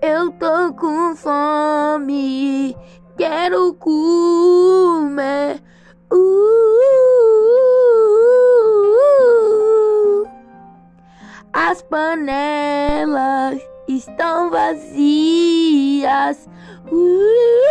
Eu tô com fome, quero comer. Uh, as panelas estão vazias. Uh,